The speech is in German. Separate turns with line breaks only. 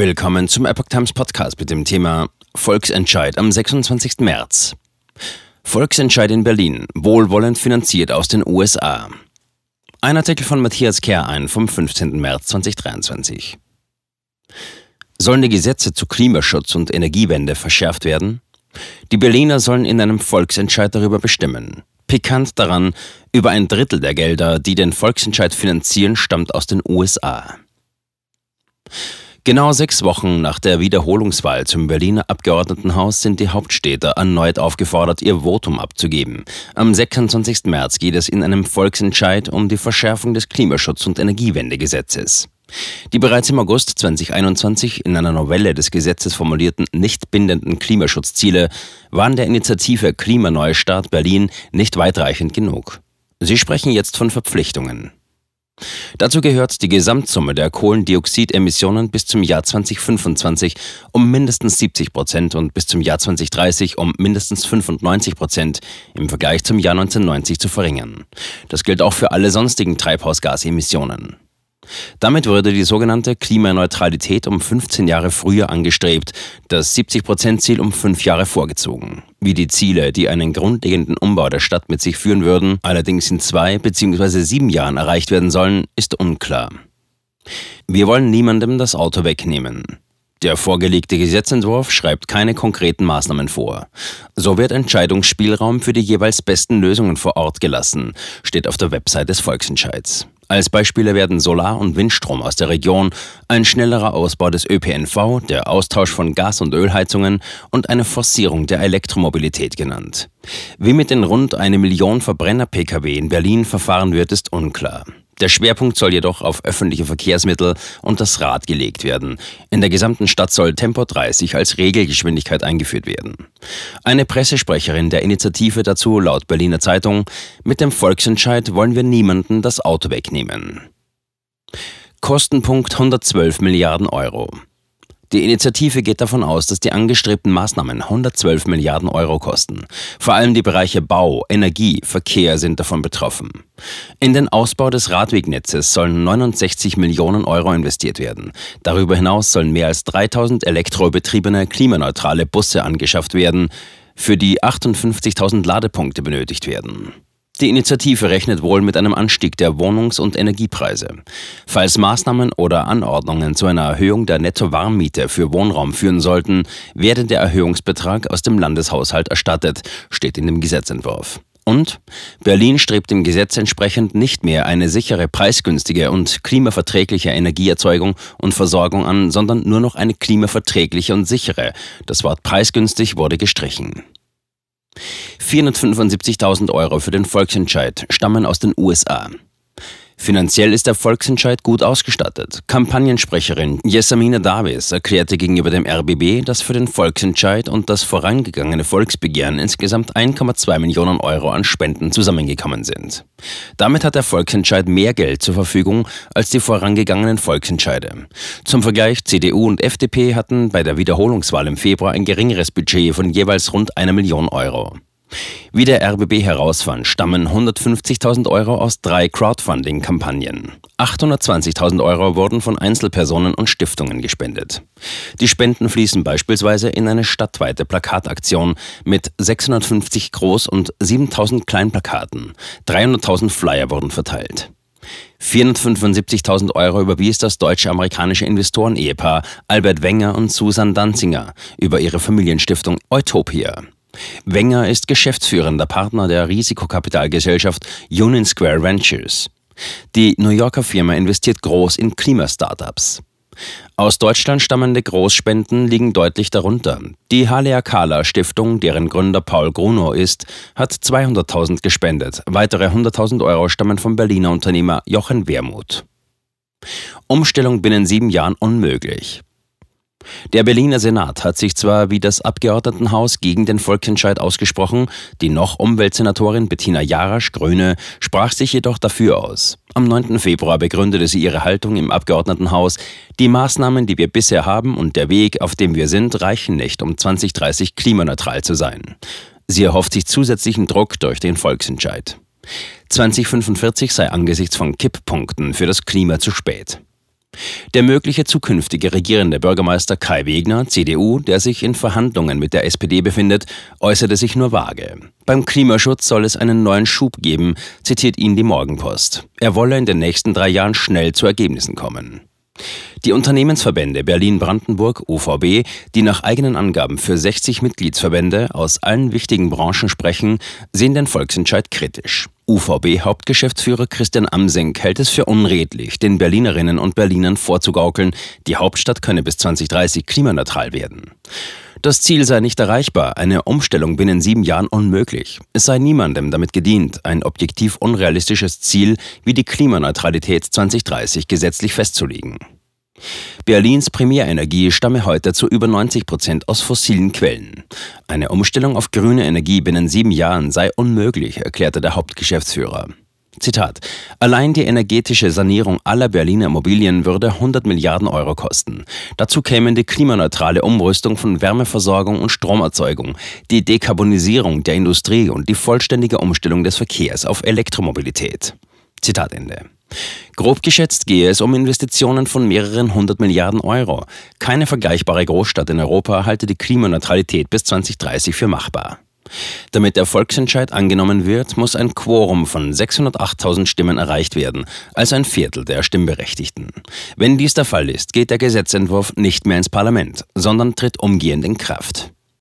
Willkommen zum Epoch Times Podcast mit dem Thema Volksentscheid am 26. März. Volksentscheid in Berlin, wohlwollend finanziert aus den USA. Ein Artikel von Matthias Kerr ein vom 15. März 2023. Sollen die Gesetze zu Klimaschutz und Energiewende verschärft werden? Die Berliner sollen in einem Volksentscheid darüber bestimmen. Pikant daran, über ein Drittel der Gelder, die den Volksentscheid finanzieren, stammt aus den USA. Genau sechs Wochen nach der Wiederholungswahl zum Berliner Abgeordnetenhaus sind die Hauptstädte erneut aufgefordert, ihr Votum abzugeben. Am 26. März geht es in einem Volksentscheid um die Verschärfung des Klimaschutz- und Energiewendegesetzes. Die bereits im August 2021 in einer Novelle des Gesetzes formulierten nicht bindenden Klimaschutzziele waren der Initiative Klimaneustart Berlin nicht weitreichend genug. Sie sprechen jetzt von Verpflichtungen. Dazu gehört die Gesamtsumme der Kohlendioxidemissionen bis zum Jahr 2025 um mindestens 70 Prozent und bis zum Jahr 2030 um mindestens 95 Prozent im Vergleich zum Jahr 1990 zu verringern. Das gilt auch für alle sonstigen Treibhausgasemissionen. Damit wurde die sogenannte Klimaneutralität um 15 Jahre früher angestrebt, das 70-Prozent-Ziel um fünf Jahre vorgezogen. Wie die Ziele, die einen grundlegenden Umbau der Stadt mit sich führen würden, allerdings in zwei bzw. sieben Jahren erreicht werden sollen, ist unklar. Wir wollen niemandem das Auto wegnehmen. Der vorgelegte Gesetzentwurf schreibt keine konkreten Maßnahmen vor. So wird Entscheidungsspielraum für die jeweils besten Lösungen vor Ort gelassen, steht auf der Website des Volksentscheids. Als Beispiele werden Solar- und Windstrom aus der Region, ein schnellerer Ausbau des ÖPNV, der Austausch von Gas- und Ölheizungen und eine Forcierung der Elektromobilität genannt. Wie mit den rund eine Million Verbrenner-Pkw in Berlin verfahren wird, ist unklar. Der Schwerpunkt soll jedoch auf öffentliche Verkehrsmittel und das Rad gelegt werden. In der gesamten Stadt soll Tempo 30 als Regelgeschwindigkeit eingeführt werden. Eine Pressesprecherin der Initiative dazu laut Berliner Zeitung, mit dem Volksentscheid wollen wir niemanden das Auto wegnehmen. Kostenpunkt 112 Milliarden Euro. Die Initiative geht davon aus, dass die angestrebten Maßnahmen 112 Milliarden Euro kosten. Vor allem die Bereiche Bau, Energie, Verkehr sind davon betroffen. In den Ausbau des Radwegnetzes sollen 69 Millionen Euro investiert werden. Darüber hinaus sollen mehr als 3000 elektrobetriebene klimaneutrale Busse angeschafft werden, für die 58.000 Ladepunkte benötigt werden. Die Initiative rechnet wohl mit einem Anstieg der Wohnungs- und Energiepreise. Falls Maßnahmen oder Anordnungen zu einer Erhöhung der Netto-Warmmiete für Wohnraum führen sollten, werde der Erhöhungsbetrag aus dem Landeshaushalt erstattet, steht in dem Gesetzentwurf. Und Berlin strebt dem Gesetz entsprechend nicht mehr eine sichere, preisgünstige und klimaverträgliche Energieerzeugung und Versorgung an, sondern nur noch eine klimaverträgliche und sichere. Das Wort preisgünstig wurde gestrichen. 475.000 Euro für den Volksentscheid stammen aus den USA. Finanziell ist der Volksentscheid gut ausgestattet. Kampagnensprecherin Jessamine Davis erklärte gegenüber dem RBB, dass für den Volksentscheid und das vorangegangene Volksbegehren insgesamt 1,2 Millionen Euro an Spenden zusammengekommen sind. Damit hat der Volksentscheid mehr Geld zur Verfügung als die vorangegangenen Volksentscheide. Zum Vergleich, CDU und FDP hatten bei der Wiederholungswahl im Februar ein geringeres Budget von jeweils rund einer Million Euro. Wie der RBB herausfand, stammen 150.000 Euro aus drei Crowdfunding-Kampagnen. 820.000 Euro wurden von Einzelpersonen und Stiftungen gespendet. Die Spenden fließen beispielsweise in eine stadtweite Plakataktion mit 650 Groß- und 7.000 Kleinplakaten. 300.000 Flyer wurden verteilt. 475.000 Euro überwies das deutsche-amerikanische Investoren-Ehepaar Albert Wenger und Susan Danzinger über ihre Familienstiftung Utopia. Wenger ist geschäftsführender Partner der Risikokapitalgesellschaft Union Square Ventures. Die New Yorker Firma investiert groß in Klimastartups. Aus Deutschland stammende Großspenden liegen deutlich darunter. Die Haleakala Stiftung, deren Gründer Paul Grunow ist, hat 200.000 gespendet. Weitere 100.000 Euro stammen vom Berliner Unternehmer Jochen Wermuth. Umstellung binnen sieben Jahren unmöglich. Der Berliner Senat hat sich zwar wie das Abgeordnetenhaus gegen den Volksentscheid ausgesprochen, die noch Umweltsenatorin Bettina Jarasch, Grüne, sprach sich jedoch dafür aus. Am 9. Februar begründete sie ihre Haltung im Abgeordnetenhaus, die Maßnahmen, die wir bisher haben und der Weg, auf dem wir sind, reichen nicht, um 2030 klimaneutral zu sein. Sie erhofft sich zusätzlichen Druck durch den Volksentscheid. 2045 sei angesichts von Kipppunkten für das Klima zu spät. Der mögliche zukünftige regierende Bürgermeister Kai Wegner, CDU, der sich in Verhandlungen mit der SPD befindet, äußerte sich nur vage. Beim Klimaschutz soll es einen neuen Schub geben, zitiert ihn die Morgenpost. Er wolle in den nächsten drei Jahren schnell zu Ergebnissen kommen. Die Unternehmensverbände Berlin-Brandenburg UVB, die nach eigenen Angaben für 60 Mitgliedsverbände aus allen wichtigen Branchen sprechen, sehen den Volksentscheid kritisch. UVB-Hauptgeschäftsführer Christian Amsenk hält es für unredlich, den Berlinerinnen und Berlinern vorzugaukeln, die Hauptstadt könne bis 2030 klimaneutral werden. Das Ziel sei nicht erreichbar, eine Umstellung binnen sieben Jahren unmöglich. Es sei niemandem damit gedient, ein objektiv unrealistisches Ziel wie die Klimaneutralität 2030 gesetzlich festzulegen. Berlins Primärenergie stamme heute zu über 90 Prozent aus fossilen Quellen. Eine Umstellung auf grüne Energie binnen sieben Jahren sei unmöglich, erklärte der Hauptgeschäftsführer. Zitat: Allein die energetische Sanierung aller Berliner Immobilien würde 100 Milliarden Euro kosten. Dazu kämen die klimaneutrale Umrüstung von Wärmeversorgung und Stromerzeugung, die Dekarbonisierung der Industrie und die vollständige Umstellung des Verkehrs auf Elektromobilität. Zitat Ende. Grob geschätzt gehe es um Investitionen von mehreren hundert Milliarden Euro. Keine vergleichbare Großstadt in Europa halte die Klimaneutralität bis 2030 für machbar. Damit der Volksentscheid angenommen wird, muss ein Quorum von 608.000 Stimmen erreicht werden, also ein Viertel der Stimmberechtigten. Wenn dies der Fall ist, geht der Gesetzentwurf nicht mehr ins Parlament, sondern tritt umgehend in Kraft.